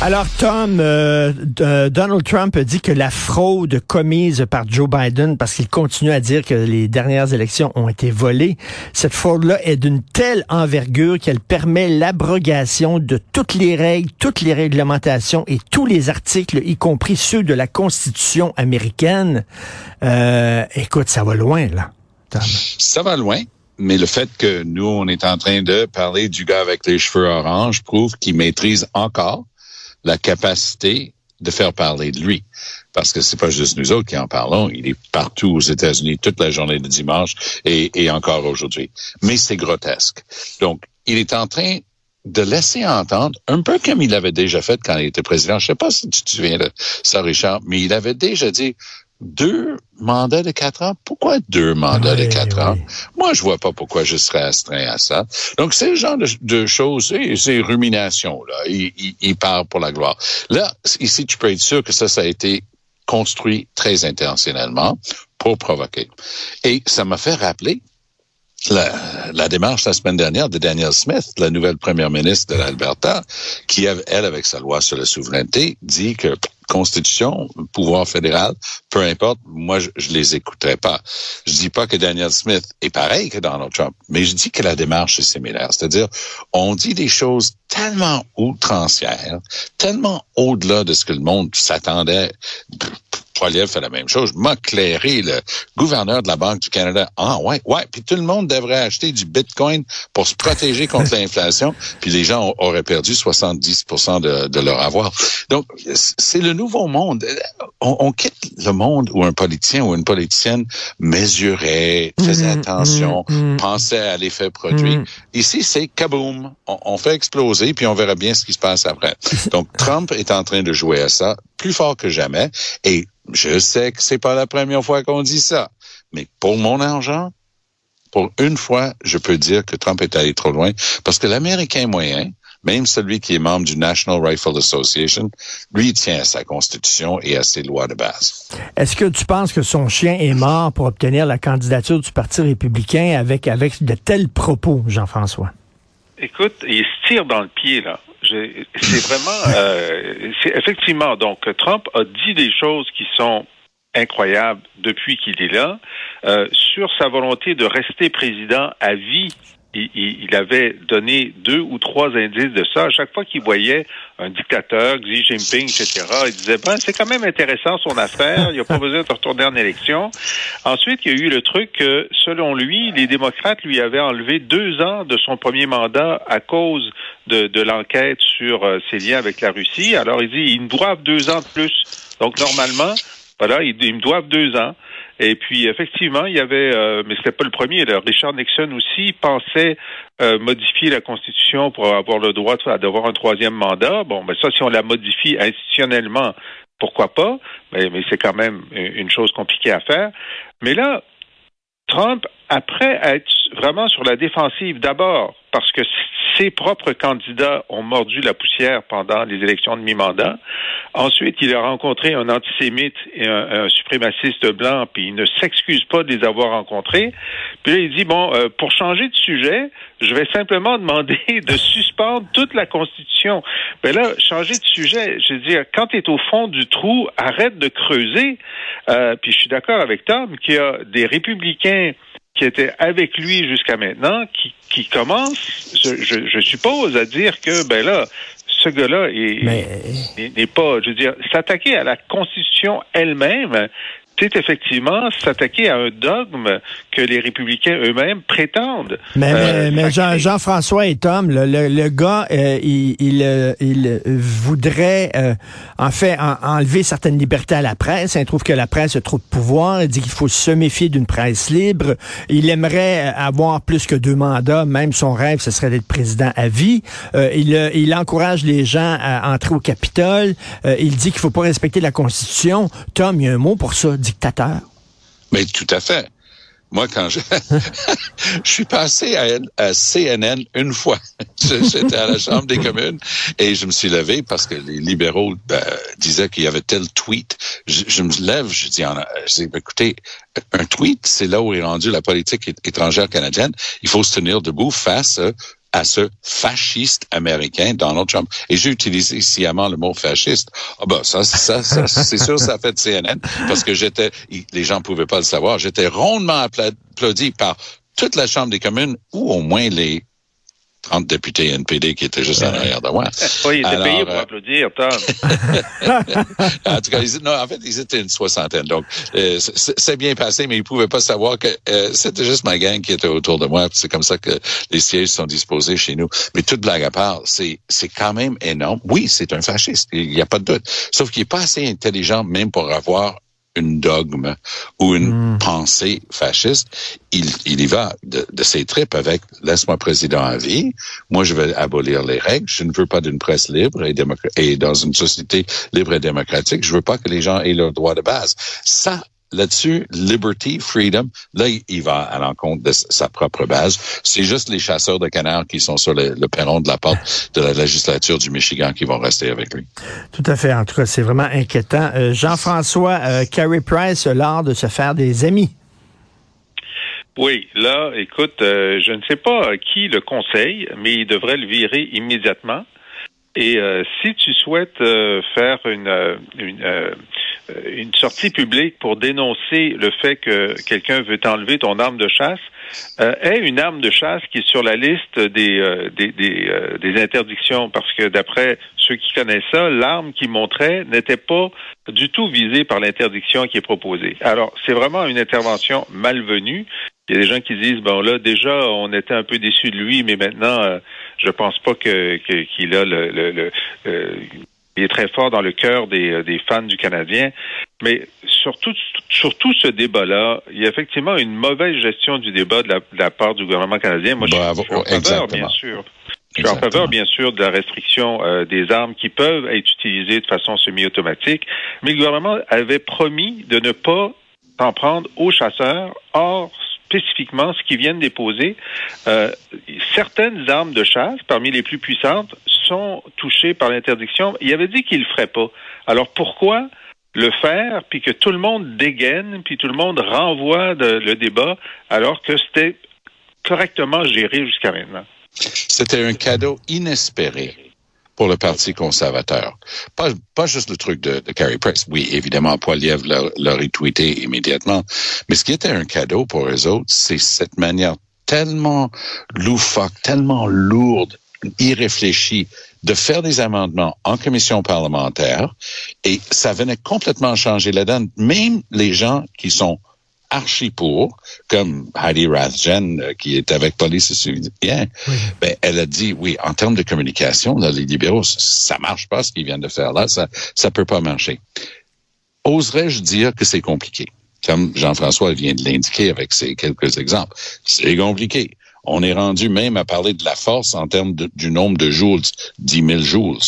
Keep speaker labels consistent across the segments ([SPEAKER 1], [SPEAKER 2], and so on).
[SPEAKER 1] Alors, Tom, euh, euh, Donald Trump a dit que la fraude commise par Joe Biden, parce qu'il continue à dire que les dernières élections ont été volées, cette fraude-là est d'une telle envergure qu'elle permet l'abrogation de toutes les règles, toutes les réglementations et tous les articles, y compris ceux de la Constitution américaine. Euh, écoute, ça va loin, là. Tom.
[SPEAKER 2] Ça va loin. Mais le fait que nous, on est en train de parler du gars avec les cheveux orange prouve qu'il maîtrise encore la capacité de faire parler de lui. Parce que c'est pas juste nous autres qui en parlons, il est partout aux États-Unis toute la journée de dimanche et, encore aujourd'hui. Mais c'est grotesque. Donc, il est en train de laisser entendre, un peu comme il avait déjà fait quand il était président. Je sais pas si tu te souviens de ça, Richard, mais il avait déjà dit, deux mandats de quatre ans. Pourquoi deux mandats de quatre ans? Moi, je vois pas pourquoi je serais astreint à ça. Donc, c'est le genre de, de choses, c'est, c'est rumination, là. Il, il, il, part pour la gloire. Là, ici, tu peux être sûr que ça, ça a été construit très intentionnellement pour provoquer. Et ça m'a fait rappeler la, la, démarche la semaine dernière de Danielle Smith, la nouvelle première ministre de l'Alberta, qui, elle, avec sa loi sur la souveraineté, dit que Constitution, pouvoir fédéral, peu importe, moi, je, je les écouterai pas. Je dis pas que Daniel Smith est pareil que Donald Trump, mais je dis que la démarche est similaire. C'est-à-dire, on dit des choses tellement outrancières, tellement au-delà de ce que le monde s'attendait Poiliev fait la même chose. M'a clairé le gouverneur de la Banque du Canada. Ah ouais, ouais. Puis tout le monde devrait acheter du Bitcoin pour se protéger contre l'inflation. Puis les gens auraient perdu 70% de, de, leur avoir. Donc c'est le nouveau monde. On, on, quitte le monde où un politicien ou une politicienne mesurait, faisait mmh, attention, mmh, pensait à l'effet produit. Mmh. Ici c'est kaboom. On, on fait exploser puis on verra bien ce qui se passe après. Donc Trump est en train de jouer à ça plus fort que jamais et je sais que c'est pas la première fois qu'on dit ça, mais pour mon argent, pour une fois, je peux dire que Trump est allé trop loin parce que l'Américain moyen, même celui qui est membre du National Rifle Association, lui tient à sa constitution et à ses lois de base.
[SPEAKER 1] Est-ce que tu penses que son chien est mort pour obtenir la candidature du Parti républicain avec, avec de tels propos, Jean-François?
[SPEAKER 3] Écoute, il se tire dans le pied, là. C'est vraiment, euh, c'est effectivement. Donc, Trump a dit des choses qui sont incroyables depuis qu'il est là euh, sur sa volonté de rester président à vie il, avait donné deux ou trois indices de ça. À chaque fois qu'il voyait un dictateur, Xi Jinping, etc., il disait, ben, c'est quand même intéressant son affaire, il n'y a pas besoin de retourner en élection. Ensuite, il y a eu le truc que, selon lui, les démocrates lui avaient enlevé deux ans de son premier mandat à cause de, de l'enquête sur euh, ses liens avec la Russie. Alors, il dit, ils me doivent deux ans de plus. Donc, normalement, voilà, ils, ils me doivent deux ans. Et puis effectivement, il y avait, euh, mais c'était pas le premier. Richard Nixon aussi pensait euh, modifier la Constitution pour avoir le droit d'avoir un troisième mandat. Bon, ben ça, si on la modifie institutionnellement, pourquoi pas? Mais, mais c'est quand même une chose compliquée à faire. Mais là, Trump, après être vraiment sur la défensive, d'abord parce que ses propres candidats ont mordu la poussière pendant les élections de mi-mandat. Ensuite, il a rencontré un antisémite et un, suprémaciste blanc, puis il ne s'excuse pas de les avoir rencontrés. Puis là, il dit, bon, euh, pour changer de sujet, je vais simplement demander de suspendre toute la Constitution. Mais là, changer de sujet, je veux dire, quand tu es au fond du trou, arrête de creuser. Euh, puis je suis d'accord avec Tom qu'il y a des républicains qui étaient avec lui jusqu'à maintenant, qui, qui commencent, je, je, je suppose, à dire que, ben là, ce gars-là n'est pas, je veux dire, s'attaquer à la Constitution elle-même, c'est effectivement s'attaquer à un dogme que les républicains eux-mêmes prétendent.
[SPEAKER 1] Mais, euh, Jean, Jean-François et Tom, le, le, gars, euh, il, il, euh, il, voudrait en fait enlever certaines libertés à la presse. Il trouve que la presse a trop de pouvoir. Il dit qu'il faut se méfier d'une presse libre. Il aimerait avoir plus que deux mandats. Même son rêve, ce serait d'être président à vie. il, il encourage les gens à entrer au Capitole. il dit qu'il faut pas respecter la Constitution. Tom, il y a un mot pour ça dictateur.
[SPEAKER 2] Mais tout à fait. Moi, quand je, je suis passé à, CNN une fois, j'étais à la Chambre des communes et je me suis levé parce que les libéraux ben, disaient qu'il y avait tel tweet. Je, me lève, je dis, je dis écoutez, un tweet, c'est là où est rendue la politique étrangère canadienne. Il faut se tenir debout face à ce fasciste américain Donald Trump. Et j'ai utilisé sciemment le mot fasciste. Ah ben ça, ça, ça c'est sûr, ça fait de CNN parce que j'étais, les gens pouvaient pas le savoir, j'étais rondement applaudi par toute la Chambre des communes ou au moins les 30 députés NPD qui étaient juste en arrière de moi.
[SPEAKER 3] Oui, ils étaient payés pour euh, applaudir, Tom.
[SPEAKER 2] en tout cas, ils, non, en fait, ils étaient une soixantaine. Donc, euh, c'est bien passé, mais ils pouvaient pas savoir que euh, c'était juste ma gang qui était autour de moi. C'est comme ça que les sièges sont disposés chez nous. Mais toute blague à part, c'est c'est quand même énorme. Oui, c'est un fasciste, il n'y a pas de doute. Sauf qu'il est pas assez intelligent même pour avoir une dogme ou une hmm. pensée fasciste. Il, il y va de, de ses tripes avec laisse-moi président à vie. Moi, je vais abolir les règles. Je ne veux pas d'une presse libre et, et dans une société libre et démocratique. Je veux pas que les gens aient leurs droits de base. Ça, là-dessus, liberty, freedom, là, il va à l'encontre de sa propre base. C'est juste les chasseurs de canards qui sont sur le, perron de la porte de la législature du Michigan qui vont rester avec lui.
[SPEAKER 1] Tout à fait. En tout cas, c'est vraiment inquiétant. Euh, Jean-François, euh, Carrie Price a l'art de se faire des amis.
[SPEAKER 3] Oui, là, écoute, euh, je ne sais pas qui le conseille, mais il devrait le virer immédiatement. Et si tu souhaites faire une, une euh, une sortie publique pour dénoncer le fait que quelqu'un veut enlever ton arme de chasse euh, est une arme de chasse qui est sur la liste des, euh, des, des, des, interdictions parce que d'après ceux qui connaissent ça, l'arme qui montrait n'était pas du tout visée par l'interdiction qui est proposée. Alors, c'est vraiment une intervention malvenue. Il y a des gens qui disent bon là déjà on était un peu déçus de lui, mais maintenant je pense pas que qu'il a le, le, le il est très fort dans le cœur des, euh, des fans du Canadien. Mais surtout, surtout ce débat-là, il y a effectivement une mauvaise gestion du débat de la, part du gouvernement canadien. Moi, je, suis en faveur, bien sûr. Je suis en faveur, bien sûr, de la restriction euh, des armes qui peuvent être utilisées de façon semi-automatique. Mais le gouvernement avait promis de ne pas s'en prendre aux chasseurs. Or, spécifiquement ce qu'ils viennent déposer. Euh, certaines armes de chasse, parmi les plus puissantes, sont touchées par l'interdiction. Il avait dit qu'il le ferait pas. Alors pourquoi le faire, puis que tout le monde dégaine, puis tout le monde renvoie le débat, alors que c'était correctement géré jusqu'à maintenant?
[SPEAKER 2] C'était un cadeau inespéré pour le Parti conservateur. Pas, pas juste le truc de, de Carrie Price. Oui, évidemment, Poiliev l'a retweeté immédiatement. Mais ce qui était un cadeau pour eux autres, c'est cette manière tellement loufoque, tellement lourde, irréfléchie de faire des amendements en commission parlementaire et ça venait complètement changer la donne. Même les gens qui sont archi pour, comme Heidi Rathjen, euh, qui est avec Police et ben, elle a dit, oui, en termes de communication, là, les libéraux, ça marche pas ce qu'ils viennent de faire là, ça, ça peut pas marcher. Oserais-je dire que c'est compliqué? Comme Jean-François vient de l'indiquer avec ces quelques exemples. C'est compliqué. On est rendu même à parler de la force en termes du nombre de joules, 10 000 joules,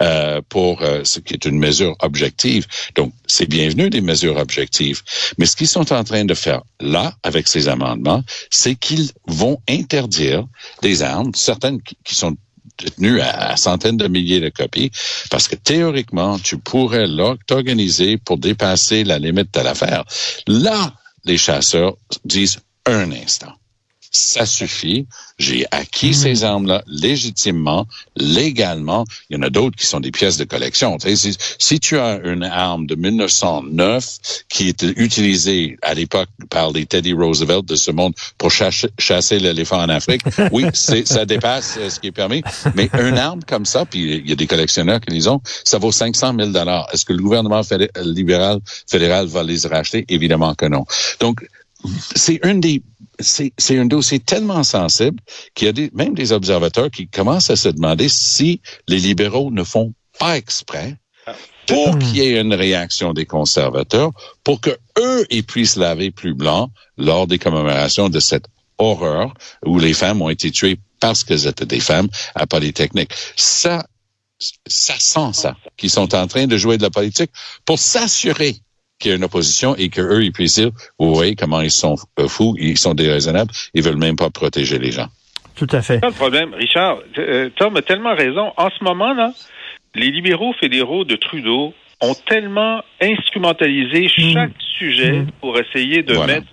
[SPEAKER 2] euh, pour euh, ce qui est une mesure objective. Donc, c'est bienvenu des mesures objectives. Mais ce qu'ils sont en train de faire là, avec ces amendements, c'est qu'ils vont interdire des armes, certaines qui sont détenues à, centaines de milliers de copies, parce que théoriquement, tu pourrais t'organiser pour dépasser la limite de l'affaire. Là, les chasseurs disent un instant ça suffit. J'ai acquis ces armes-là légitimement, légalement. Il y en a d'autres qui sont des pièces de collection. Si, si tu as une arme de 1909 qui était utilisée à l'époque par les Teddy Roosevelt de ce monde pour chasser, chasser l'éléphant en Afrique, oui, ça dépasse euh, ce qui est permis. Mais une arme comme ça, puis il y a des collectionneurs qui les ont, ça vaut 500 000 dollars. Est-ce que le gouvernement fédé- libéral fédéral va les racheter? Évidemment que non. Donc, c'est un des c'est c'est un dossier tellement sensible qu'il y a des, même des observateurs qui commencent à se demander si les libéraux ne font pas exprès pour qu'il y ait une réaction des conservateurs, pour que eux ils puissent laver plus blanc lors des commémorations de cette horreur où les femmes ont été tuées parce qu'elles étaient des femmes à Polytechnique. Ça, ça sent ça, qu'ils sont en train de jouer de la politique pour s'assurer qu'il y a une opposition et qu'eux, ils puissent dire, vous voyez comment ils sont euh, fous, ils sont déraisonnables, ils veulent même pas protéger les gens.
[SPEAKER 1] Tout à fait.
[SPEAKER 3] pas le problème, Richard. Euh, Tom a tellement raison. En ce moment, là, les libéraux fédéraux de Trudeau ont tellement instrumentalisé chaque sujet pour essayer de
[SPEAKER 2] Voilà.
[SPEAKER 3] mettre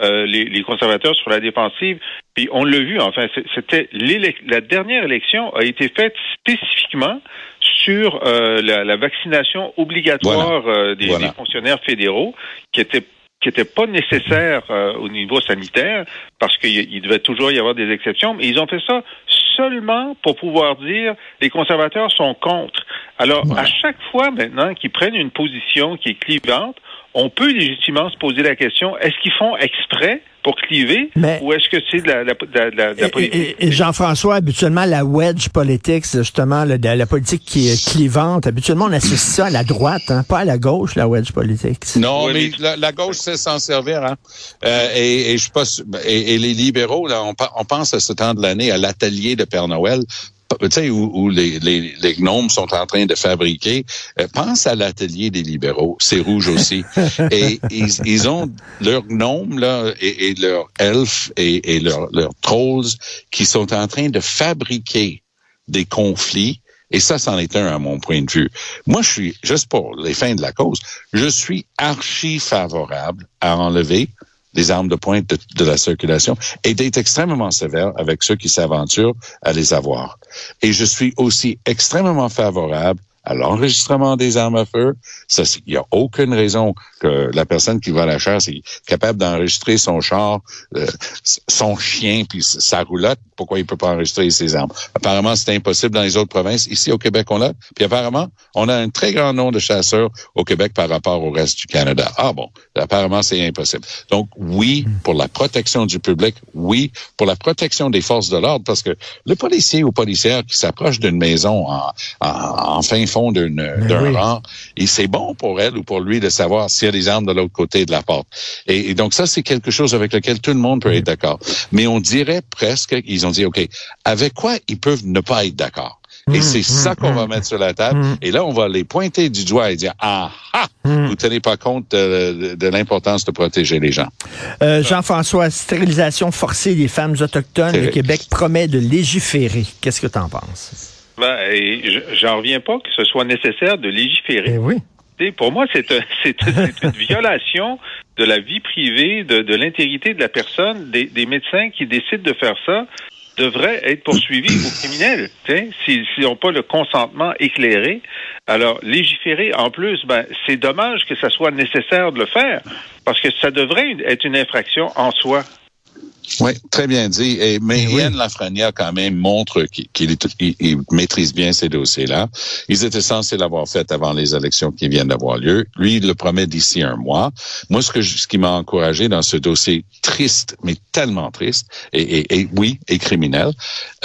[SPEAKER 3] euh, les, les conservateurs sur la défensive. Puis on l'a vu, enfin, c'était la dernière élection a été faite spécifiquement sur euh, la, la vaccination obligatoire euh, des,
[SPEAKER 2] Voilà.
[SPEAKER 3] des fonctionnaires fédéraux, qui était qui n'était pas nécessaire euh, au niveau sanitaire, parce qu'il il devait toujours y avoir des exceptions, mais ils ont fait ça seulement pour pouvoir dire les conservateurs sont contre. Alors, à chaque fois maintenant qu'ils prennent une position qui est clivante, on peut légitimement se poser la question, est-ce qu'ils font exprès pour cliver
[SPEAKER 1] Mais-
[SPEAKER 3] ou est-ce que c'est de la, de la- de la- de la- de la
[SPEAKER 1] Et-
[SPEAKER 3] politique?
[SPEAKER 1] Et, et Jean-François, habituellement, la wedge politics, justement, de la politique qui est clivante, habituellement, on associe ça à la droite, hein, pas à la gauche, la wedge politics.
[SPEAKER 2] Non,
[SPEAKER 3] Oui,
[SPEAKER 2] mais la, la gauche sait s'en servir. Hein? Euh, et, et je pense, et, et les libéraux, là, on, on pense à ce temps de l'année à l'atelier de Père Noël. Tu sais, où, où les, les, les gnomes sont en train de fabriquer. Euh, pense à l'atelier des libéraux. C'est rouge aussi. et ils, ils ont leurs gnomes là, et, et leurs elfes et, et leurs leurs trolls qui sont en train de fabriquer des conflits. Et ça, c'en est un à mon point de vue. Moi, je suis, juste pour les fins de la cause, je suis archi favorable à enlever les armes de pointe de, de la circulation et d'être extrêmement sévère avec ceux qui s'aventurent à les avoir. Et je suis aussi extrêmement favorable à l'enregistrement des armes à feu. Ça, il n'y a aucune raison que la personne qui va à la chasse est capable d'enregistrer son char, euh, son chien, puis sa roulotte. Pourquoi il peut pas enregistrer ses armes? Apparemment, c'est impossible dans les autres provinces. Ici, au Québec, on l'a. Puis apparemment, on a un très grand nombre de chasseurs au Québec par rapport au reste du Canada. Ah bon, apparemment, c'est impossible. Donc, oui, pour la protection du public, oui, pour la protection des forces de l'ordre, parce que le policier ou policière qui s'approche d'une maison en, en fin fond d'une- d'un
[SPEAKER 1] oui.
[SPEAKER 2] rang, et c'est bon pour elle ou pour lui de savoir s'il y a des armes de l'autre côté de la porte. Et, et donc, ça, c'est quelque chose avec lequel tout le monde peut être d'accord. Mais on dirait presque qu'ils ont dit, OK, avec quoi ils peuvent ne pas être d'accord? Et c'est ça qu'on va mettre sur la table. Et là, on va les pointer du doigt et dire, ah, ah, vous tenez pas compte de, l'importance de protéger les gens.
[SPEAKER 1] Euh, Jean-François, stérilisation forcée des femmes autochtones, le Québec promet de légiférer. Qu'est-ce que tu en penses?
[SPEAKER 3] Ben, j'en reviens pas que ce soit nécessaire de légiférer.
[SPEAKER 1] Eh oui.
[SPEAKER 3] Tu sais, Pour moi, c'est un- une violation de la vie privée, de, de l'intégrité de la personne. Des, des médecins qui décident de faire ça devraient être poursuivis ou criminels, s'ils n'ont pas le consentement éclairé. Alors, légiférer, en plus, ben, c'est dommage que ça soit nécessaire de le faire, parce que ça devrait être une infraction en soi.
[SPEAKER 2] Oui, très bien dit. Et, mais Yann Lafrenière, quand même, montre qu'il maîtrise bien ces dossiers-là. Ils étaient censés l'avoir fait avant les élections qui viennent d'avoir lieu. Lui, il le promet d'ici un mois. Moi, ce, que ce qui m'a encouragé dans ce dossier triste, mais tellement triste, et, et- et oui, et criminel,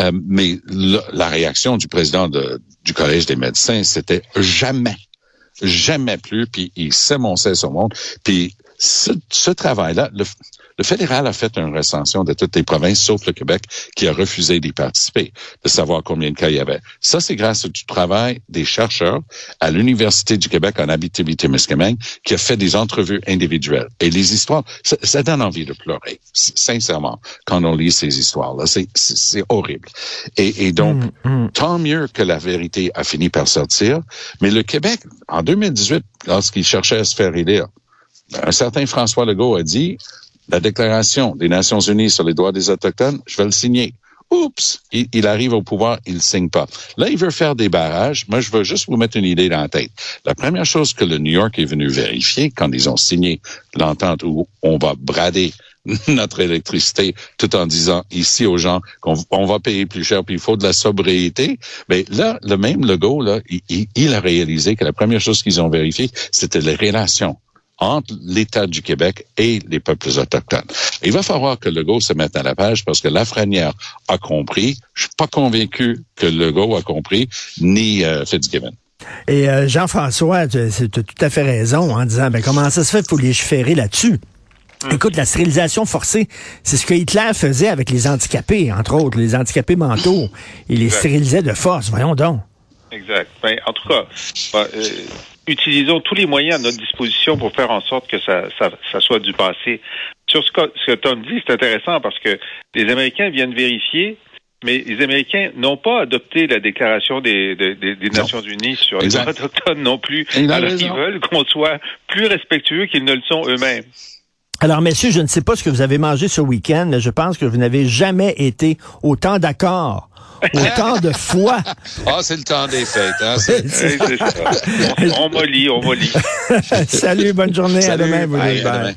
[SPEAKER 2] euh, mais le- la réaction du président de- du Collège des médecins, c'était jamais jamais plus, puis il s'émonçait son monde. Puis ce, ce travail-là, le, le fédéral a fait une recension de toutes les provinces, sauf le Québec, qui a refusé d'y participer, de savoir combien de cas il y avait. Ça, c'est grâce au travail des chercheurs à l'Université du Québec en Abitibi-Témiscamingue, qui a fait des entrevues individuelles. Et les histoires, ça, ça donne envie de pleurer, sincèrement, quand on lit ces histoires-là. C'est- horrible. Et, et donc, tant mieux que la vérité a fini par sortir. Mais le Québec, en 2018, lorsqu'il cherchait à se faire élire, un certain François Legault a dit, la Déclaration des Nations Unies sur les droits des Autochtones, je vais le signer. Oups, il, arrive au pouvoir, il ne signe pas. Là, il veut faire des barrages. Moi, je veux juste vous mettre une idée dans la tête. La première chose que le New York est venu vérifier quand ils ont signé l'entente où on va brader notre électricité tout en disant ici aux gens qu'on on va payer plus cher puis il faut de la sobriété. Mais là, le même Legault, là, il, il a réalisé que la première chose qu'ils ont vérifié, c'était les relations entre l'État du Québec et les peuples autochtones. Il va falloir que Legault se mette à la page parce que Lafrenière a compris. Je suis pas convaincu que Legault a compris, ni euh, Fitzgibbon.
[SPEAKER 1] Et euh, Jean-François, tu as tout à fait raison en disant, ben comment ça se fait, pour légiférer là-dessus? Hum. Écoute, la stérilisation forcée, c'est ce que Hitler faisait avec les handicapés, entre autres, les handicapés mentaux. Il les exact. stérilisait de force, voyons donc.
[SPEAKER 3] Exact. Ben, en tout cas, ben, euh, utilisons tous les moyens à notre disposition pour faire en sorte que ça, ça, ça soit du passé. Sur ce que, ce que Tom dit, c'est intéressant parce que les Américains viennent vérifier mais les Américains n'ont pas adopté la déclaration des, des, des Nations Unies sur les droits autochtones non plus. Alors, ils veulent qu'on soit plus respectueux qu'ils ne le sont eux-mêmes.
[SPEAKER 1] Alors, messieurs, je ne sais pas ce que vous avez mangé ce week-end, mais je pense que vous n'avez jamais été autant d'accord autant de fois.
[SPEAKER 2] Ah, c'est le temps des fêtes. Hein?
[SPEAKER 3] C'est ça. On, on mollit, on mollit.
[SPEAKER 1] Salut, bonne journée.
[SPEAKER 2] Salut.
[SPEAKER 1] À demain, vous
[SPEAKER 2] Bye, à demain.